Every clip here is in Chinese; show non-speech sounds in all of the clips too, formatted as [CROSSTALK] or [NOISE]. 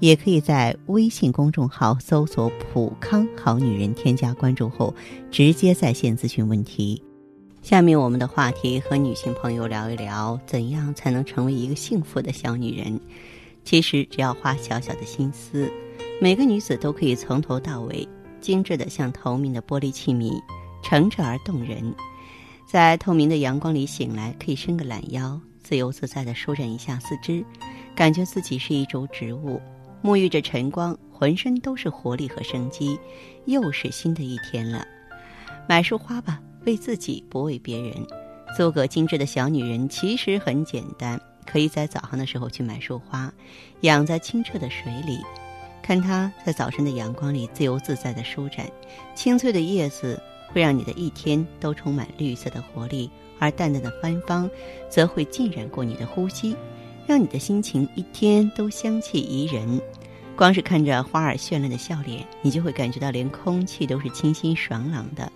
也可以在微信公众号搜索“普康好女人”，添加关注后直接在线咨询问题。下面我们的话题和女性朋友聊一聊，怎样才能成为一个幸福的小女人？其实只要花小小的心思，每个女子都可以从头到尾精致的像透明的玻璃器皿，澄澈而动人。在透明的阳光里醒来，可以伸个懒腰，自由自在的舒展一下四肢，感觉自己是一株植物。沐浴着晨光，浑身都是活力和生机，又是新的一天了。买束花吧，为自己，不为别人。做个精致的小女人，其实很简单。可以在早上的时候去买束花，养在清澈的水里，看它在早晨的阳光里自由自在的舒展。青翠的叶子会让你的一天都充满绿色的活力，而淡淡的芬芳则会浸染过你的呼吸。让你的心情一天都香气宜人，光是看着花儿绚烂的笑脸，你就会感觉到连空气都是清新爽朗的。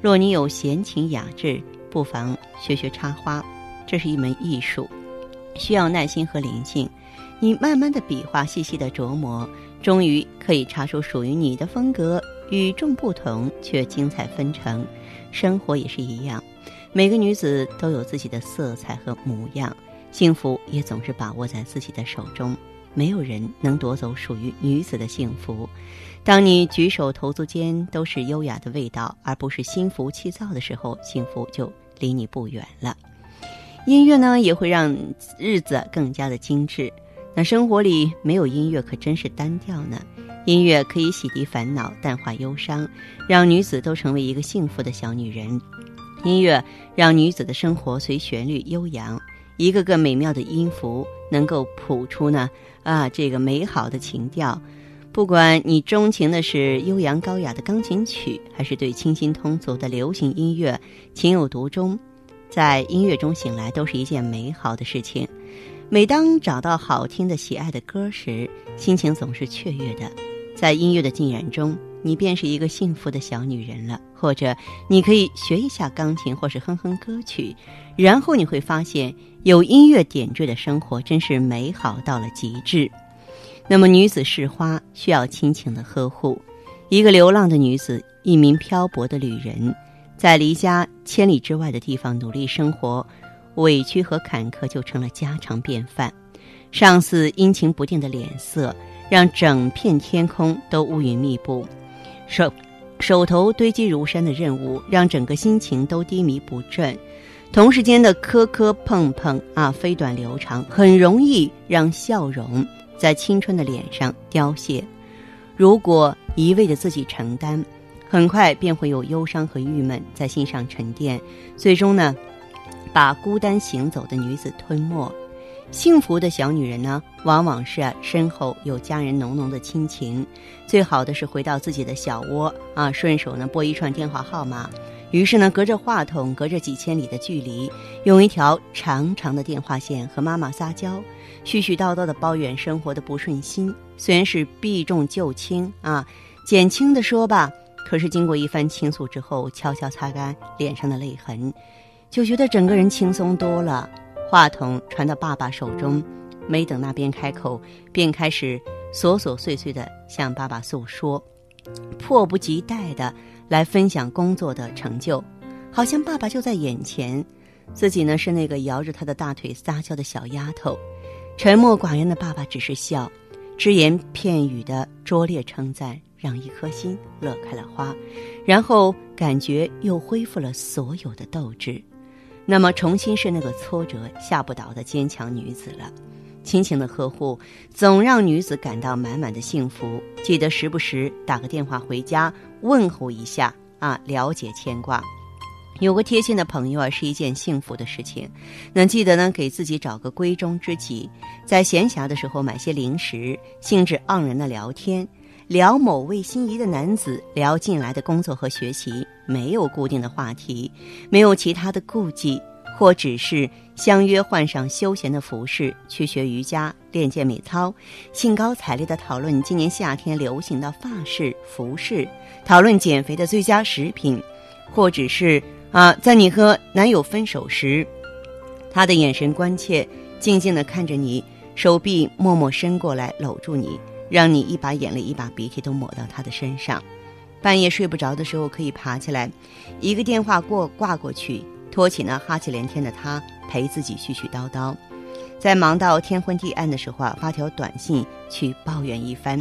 若你有闲情雅致，不妨学学插花，这是一门艺术，需要耐心和灵性。你慢慢的比划，细细的琢磨，终于可以插出属于你的风格，与众不同却精彩纷呈。生活也是一样，每个女子都有自己的色彩和模样。幸福也总是把握在自己的手中，没有人能夺走属于女子的幸福。当你举手投足间都是优雅的味道，而不是心浮气躁的时候，幸福就离你不远了。音乐呢，也会让日子更加的精致。那生活里没有音乐，可真是单调呢。音乐可以洗涤烦恼，淡化忧伤，让女子都成为一个幸福的小女人。音乐让女子的生活随旋律悠扬。一个个美妙的音符能够谱出呢啊这个美好的情调，不管你钟情的是悠扬高雅的钢琴曲，还是对清新通俗的流行音乐情有独钟，在音乐中醒来都是一件美好的事情。每当找到好听的、喜爱的歌时，心情总是雀跃的。在音乐的浸染中，你便是一个幸福的小女人了。或者，你可以学一下钢琴，或是哼哼歌曲，然后你会发现。有音乐点缀的生活真是美好到了极致。那么，女子是花，需要亲情的呵护。一个流浪的女子，一名漂泊的旅人，在离家千里之外的地方努力生活，委屈和坎坷就成了家常便饭。上司阴晴不定的脸色，让整片天空都乌云密布；手手头堆积如山的任务，让整个心情都低迷不振。同时间的磕磕碰碰啊，飞短流长，很容易让笑容在青春的脸上凋谢。如果一味的自己承担，很快便会有忧伤和郁闷在心上沉淀，最终呢，把孤单行走的女子吞没。幸福的小女人呢，往往是啊，身后有家人浓浓的亲情。最好的是回到自己的小窝啊，顺手呢拨一串电话号码。于是呢，隔着话筒，隔着几千里的距离，用一条长长的电话线和妈妈撒娇，絮絮叨叨的抱怨生活的不顺心。虽然是避重就轻啊，减轻的说吧，可是经过一番倾诉之后，悄悄擦干脸上的泪痕，就觉得整个人轻松多了。话筒传到爸爸手中，没等那边开口，便开始琐琐碎碎的向爸爸诉说，迫不及待的。来分享工作的成就，好像爸爸就在眼前，自己呢是那个摇着他的大腿撒娇的小丫头。沉默寡言的爸爸只是笑，只言片语的拙劣称赞，让一颗心乐开了花，然后感觉又恢复了所有的斗志。那么，重新是那个挫折吓不倒的坚强女子了。亲情的呵护总让女子感到满满的幸福。记得时不时打个电话回家问候一下啊，了解牵挂。有个贴心的朋友啊，是一件幸福的事情。那记得呢，给自己找个闺中知己，在闲暇的时候买些零食，兴致盎然的聊天。聊某位心仪的男子，聊近来的工作和学习，没有固定的话题，没有其他的顾忌，或只是相约换上休闲的服饰去学瑜伽、练健美操，兴高采烈的讨论今年夏天流行的发饰、服饰，讨论减肥的最佳食品，或只是啊，在你和男友分手时，他的眼神关切，静静的看着你。手臂默默伸过来搂住你，让你一把眼泪一把鼻涕都抹到他的身上。半夜睡不着的时候，可以爬起来，一个电话过挂过去，托起那哈气连天的他，陪自己絮絮叨叨。在忙到天昏地暗的时候啊，发条短信去抱怨一番，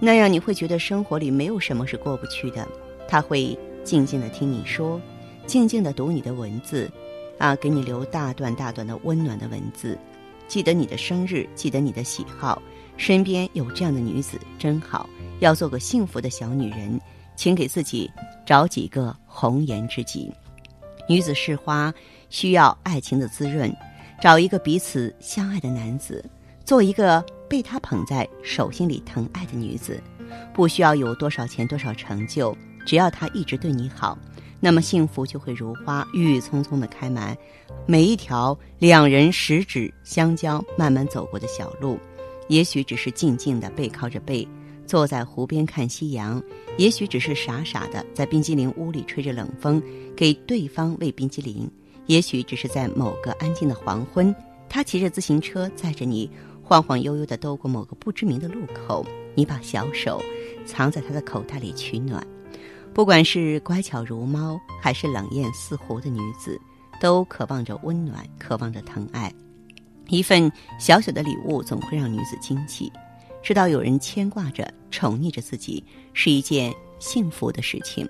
那样你会觉得生活里没有什么是过不去的。他会静静的听你说，静静的读你的文字，啊，给你留大段大段的温暖的文字。记得你的生日，记得你的喜好，身边有这样的女子真好。要做个幸福的小女人，请给自己找几个红颜知己。女子是花，需要爱情的滋润，找一个彼此相爱的男子，做一个被他捧在手心里疼爱的女子。不需要有多少钱，多少成就，只要他一直对你好。那么幸福就会如花郁郁葱葱的开满每一条两人十指相交慢慢走过的小路，也许只是静静的背靠着背坐在湖边看夕阳，也许只是傻傻的在冰激凌屋里吹着冷风给对方喂冰激凌，也许只是在某个安静的黄昏，他骑着自行车载着你晃晃悠悠的兜过某个不知名的路口，你把小手藏在他的口袋里取暖。不管是乖巧如猫，还是冷艳似狐的女子，都渴望着温暖，渴望着疼爱。一份小小的礼物总会让女子惊奇，知道有人牵挂着、宠溺着自己，是一件幸福的事情。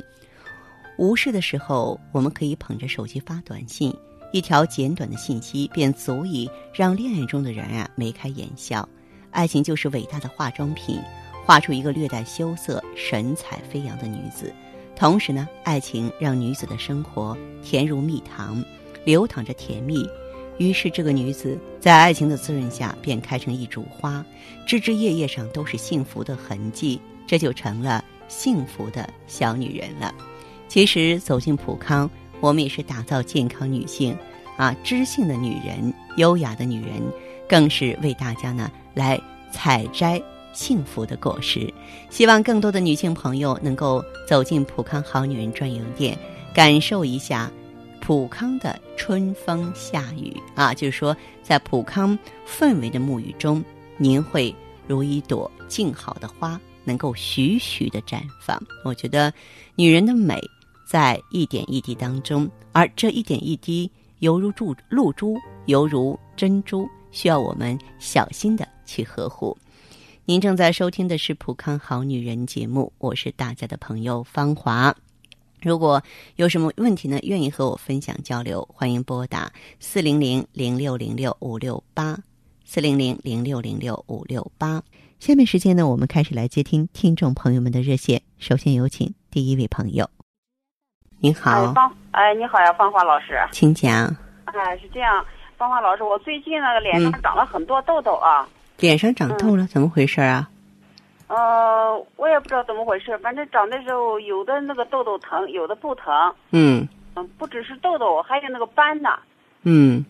无事的时候，我们可以捧着手机发短信，一条简短的信息便足以让恋爱中的人啊眉开眼笑。爱情就是伟大的化妆品，画出一个略带羞涩、神采飞扬的女子。同时呢，爱情让女子的生活甜如蜜糖，流淌着甜蜜。于是，这个女子在爱情的滋润下，便开成一株花，枝枝叶叶上都是幸福的痕迹，这就成了幸福的小女人了。其实，走进普康，我们也是打造健康女性，啊，知性的女人，优雅的女人，更是为大家呢来采摘。幸福的果实，希望更多的女性朋友能够走进普康好女人专营店，感受一下普康的春风夏雨啊！就是说，在普康氛围的沐浴中，您会如一朵静好的花，能够徐徐的绽放。我觉得，女人的美在一点一滴当中，而这一点一滴犹如珠露珠，犹如珍珠，需要我们小心的去呵护。您正在收听的是《普康好女人》节目，我是大家的朋友芳华。如果有什么问题呢，愿意和我分享交流，欢迎拨打四零零零六零六五六八四零零零六零六五六八。下面时间呢，我们开始来接听听众朋友们的热线。首先有请第一位朋友。您好，方，哎，你好呀，芳华老师，请讲。哎，是这样，芳华老师，我最近那个脸上长了很多痘痘啊。脸上长痘了，怎么回事啊？呃，我也不知道怎么回事，反正长的时候有的那个痘痘疼，有的不疼。嗯。嗯，不只是痘痘，还有那个斑呢。嗯。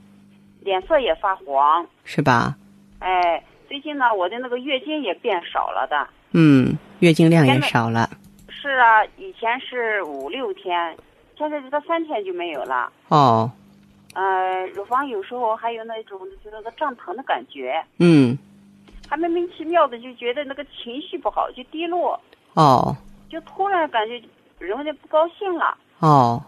脸色也发黄。是吧？哎，最近呢，我的那个月经也变少了的。嗯，月经量也少了。是啊，以前是五六天，现在就到三天就没有了。哦。呃，乳房有时候还有那种就那个胀疼的感觉。嗯。还莫名其妙的就觉得那个情绪不好，就低落。哦。就突然感觉人有点不高兴了。哦。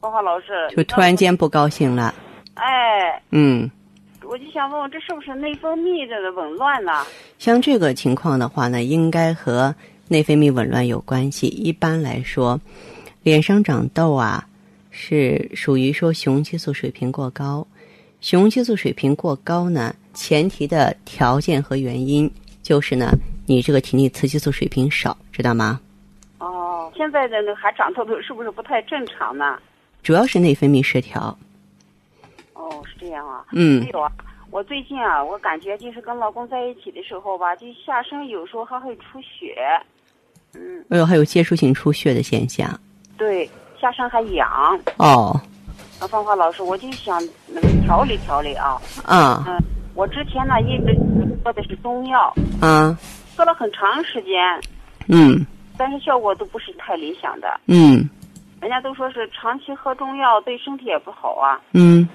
芳华老师。就突然间不高兴了。哎。嗯。我就想问问，这是不是内分泌的紊乱呢？像这个情况的话呢，应该和内分泌紊乱有关系。一般来说，脸上长痘啊，是属于说雄激素水平过高。雄激素水平过高呢？前提的条件和原因就是呢，你这个体内雌激素水平少，知道吗？哦，现在的那还长痘痘，是不是不太正常呢？主要是内分泌失调。哦，是这样啊。嗯。还有啊，我最近啊，我感觉就是跟老公在一起的时候吧，就下身有时候还会出血。嗯，哎呦，还有接触性出血的现象。对，下身还痒。哦，啊，芳华老师，我就想那个调理调理啊。啊嗯，我之前呢一直喝的是中药，啊，喝了很长时间，嗯但是效果都不是太理想的。嗯人家都说是长期喝中药对身体也不好啊。嗯。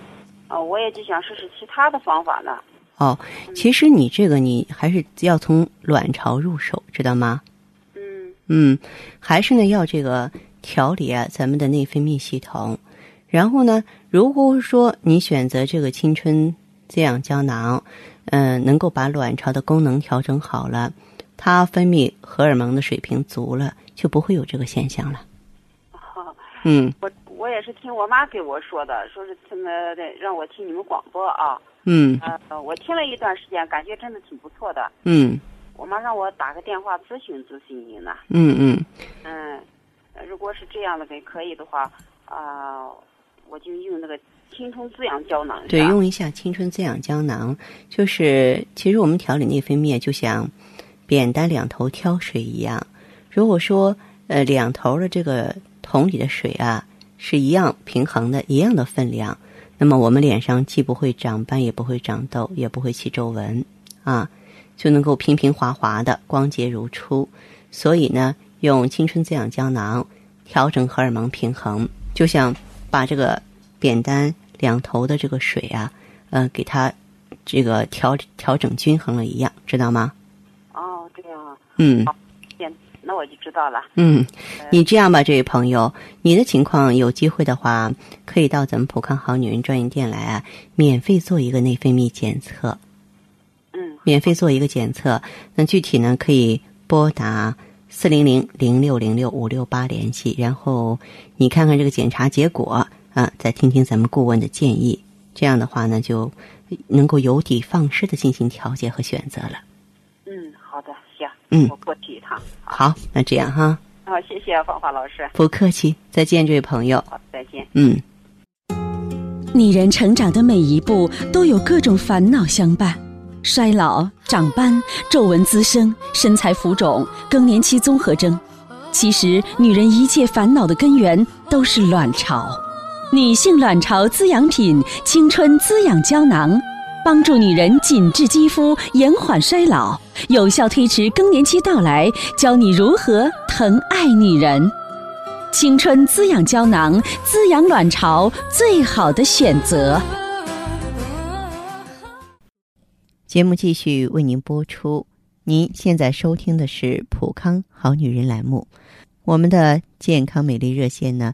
啊，我也就想试试其他的方法呢。哦，其实你这个你还是要从卵巢入手，知道吗？嗯嗯，还是呢要这个调理啊咱们的内分泌系统。然后呢，如果说你选择这个青春滋养胶囊，嗯、能够把卵巢的功能调整好了，它分泌荷尔蒙的水平足了，就不会有这个现象了。哦嗯我我也是听我妈给我说的，说是听的让我听你们广播啊。嗯呃，我听了一段时间，感觉真的挺不错的。嗯我妈让我打个电话咨询咨询您呢。嗯嗯，嗯，呃如果是这样的，给可以的话，啊、我就用那个青春滋养胶囊。对，用一下青春滋养胶囊，就是其实我们调理内分泌就像扁担两头挑水一样。如果说呃两头的这个桶里的水啊是一样平衡的，一样的分量，那么我们脸上既不会长斑，也不会长痘，也不会起皱纹啊，就能够平平滑滑的光洁如初。所以呢，用青春滋养胶囊调整荷尔蒙平衡，就像把这个扁担两头的这个水啊，呃，给它这个调调整均衡了一样，知道吗？哦，这样啊，嗯行，那我就知道了。嗯，你这样吧，这位朋友，你的情况有机会的话，可以到咱们普康好女人专营店来啊，免费做一个内分泌检测，嗯，免费做一个检测。那具体呢，可以拨打四零零零六零六五六八联系，然后你看看这个检查结果啊，再听听咱们顾问的建议。这样的话呢，就能够有的放矢的进行调节和选择了。嗯，好的，行，嗯我过去一趟。好，那这样哈，好，谢谢芳华老师。不客气，再见，这位朋友。好，再见。嗯。女人成长的每一步都有各种烦恼相伴，衰老、长斑、皱纹滋生、身材浮肿、更年期综合征。其实，女人一切烦恼的根源都是卵巢。女性卵巢滋养品青春滋养胶囊，帮助女人紧致肌肤，延缓衰老，有效推迟更年期到来，教你如何疼爱女人。青春滋养胶囊，滋养卵巢最好的选择。节目继续为您播出。您现在收听的是《普康好女人》栏目，我们的健康美丽热线呢，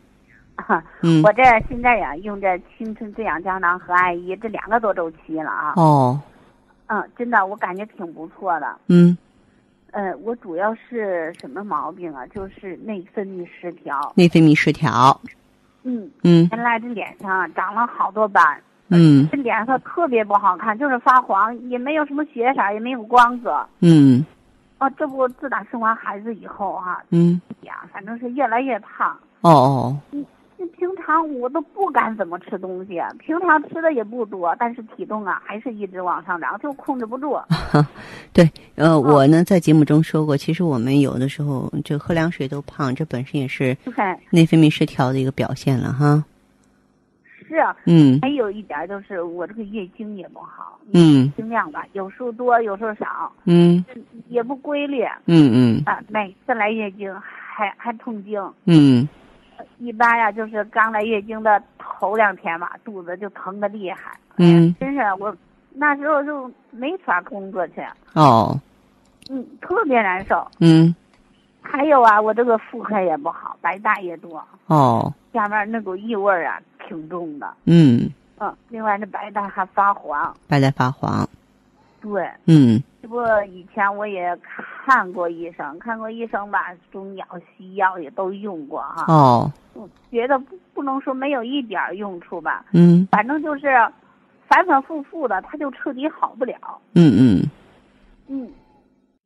[LAUGHS] 嗯，我这现在呀，用这青春滋养胶囊和艾依这两个多周期了啊。哦，嗯，真的，我感觉挺不错的。嗯，呃，我主要是什么毛病啊？就是内分泌失调。内分泌失调。嗯，嗯原来这脸上长了好多斑，嗯这脸色特别不好看，就是发黄，也没有什么血色，也没有光泽。嗯哦，这不自打生完孩子以后啊、嗯，呀，反正是越来越胖。哦哦，常我都不敢怎么吃东西，平常吃的也不多，但是体重啊还是一直往上涨，就控制不住。[LAUGHS] 对，呃，我呢在节目中说过，其实我们有的时候就喝凉水都胖，这本身也是对，内分泌失调的一个表现了哈。是啊。嗯还有一点就是我这个月经也不好，嗯经量吧有时候多有时候少，嗯也不规律嗯嗯啊。每次来月经还还痛经，嗯一般呀就是刚来月经的头两天吧，肚子就疼的厉害。嗯，真是我那时候就没法工作去，哦，嗯，特别难受。嗯还有啊，我这个妇科也不好，白带也多，哦，下面那股异味啊挺重的。嗯，嗯，另外那白带还发黄。白带发黄。对，嗯这不以前我也看过医生，看过医生吧，中药、西药也都用过哈。哦我觉得不不能说没有一点儿用处吧，嗯反正就是反反复复的，他就彻底好不了。嗯嗯嗯，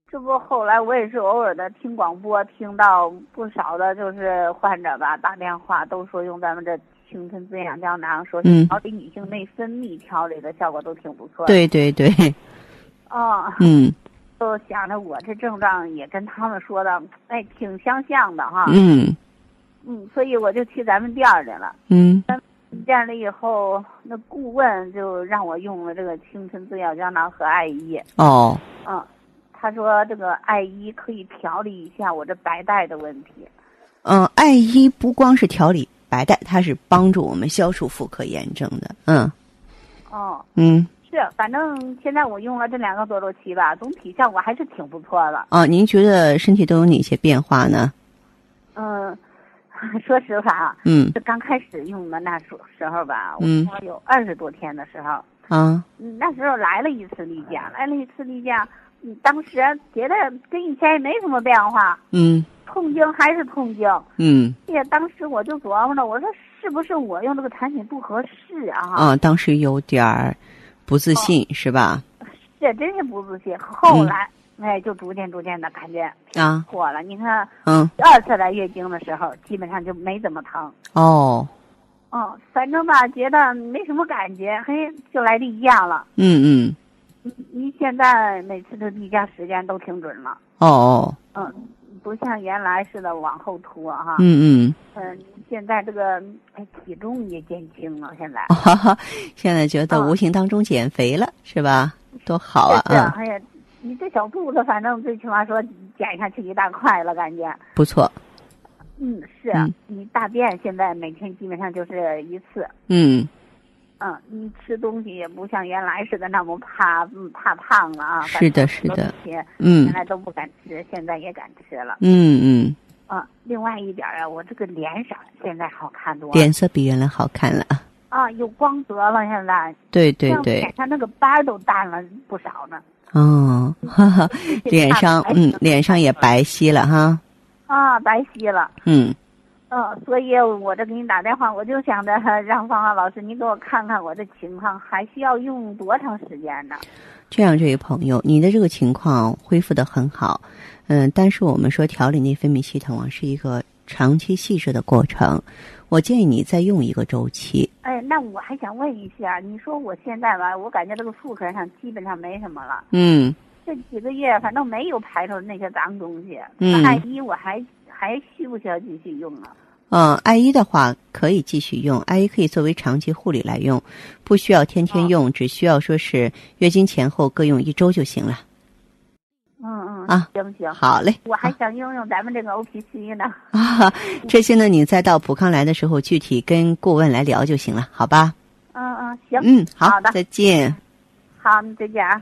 这不后来我也是偶尔的听广播，听到不少的就是患者吧打电话都说用咱们这青春滋养胶囊，说调理女性内分泌调理的效果都挺不错的。，对对对，哦，嗯 [LAUGHS] 就想着我这症状也跟他们说的，哎，挺相像的哈。嗯嗯，所以我就去咱们店儿里了。嗯店里以后，那顾问就让我用了这个青春滋养胶囊和艾依。哦嗯，他说这个艾依可以调理一下我这白带的问题。嗯，艾依不光是调理白带，它是帮助我们消除妇科炎症的。嗯哦，嗯是，反正现在我用了这两个多周期吧，总体效果还是挺不错的。啊，您觉得身体都有哪些变化呢？嗯，[LAUGHS] 说实话啊，嗯这刚开始用的那时时候吧，嗯我有二十多天的时候，啊嗯那时候来了一次例假，来了一次例假，嗯，当时觉得跟以前也没什么变化，嗯痛经还是痛经。嗯也当时我就琢磨着，我说是不是我用这个产品不合适啊？啊，当时有点儿不自信、是吧？这真是不自信。后来，哎，就逐渐逐渐的感觉啊火了。你看，嗯第二次来月经的时候，基本上就没怎么疼。哦哦，反正吧，觉得没什么感觉，嘿，就来例假了。嗯嗯你现在每次的例假时间都挺准了，哦哦嗯，不像原来似的往后拖哈。嗯嗯。嗯，现在这个哎体重也减轻了，现在。[LAUGHS] 现在觉得啊无形当中减肥了，是吧？多好啊！是啊，嗯，哎呀，你这小肚子，反正最起码说减下去一大块了，感觉。不错。嗯，是你大便现在每天基本上就是一次。嗯，嗯，你吃东西也不像原来似的那么怕嗯怕胖了啊。是的是的嗯原来都不敢吃，现在也敢吃了。嗯嗯，啊，另外一点啊，我这个脸色现在好看多了。脸色比原来好看了。啊，有光泽了，现在。对对像对脸，上那个斑儿都淡了不少呢。哦，哈哈，脸上嗯，脸上也白皙了哈。啊，白皙了。嗯，嗯，所以我这给你打电话，我就想着让芳华老师你给我看看我的情况，还需要用多长时间呢？这样，这位朋友，你的这个情况恢复的很好，嗯，但是我们说调理内分泌系统啊，是一个长期细致的过程。我建议你再用一个周期。哎，那我还想问一下，你说我现在吧，我感觉这个妇科上基本上没什么了，嗯这几个月反正没有排出那些脏东西。嗯艾依我还还需不需要继续用啊？嗯，艾依的话可以继续用，艾依可以作为长期护理来用，不需要天天用，只需要说是月经前后各用一周就行了。嗯嗯啊行行，好嘞，我还想用用咱们这个 O P C 呢。啊，这些呢，你再到普康来的时候，具体跟顾问来聊就行了，好吧？嗯嗯，行，嗯，好，好的再见。好，再见啊。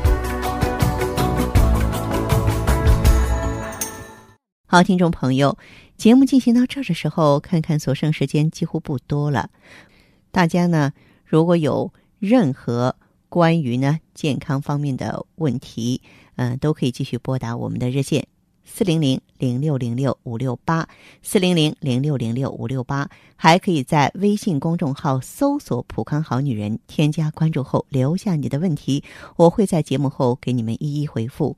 好，听众朋友，节目进行到这儿的时候，看看所剩时间几乎不多了。大家呢，如果有任何关于呢健康方面的问题，嗯、都可以继续拨打我们的热线四零零零六零六五六八四零零零六零六五六八，还可以在微信公众号搜索“普康好女人”，添加关注后留下你的问题，我会在节目后给你们一一回复。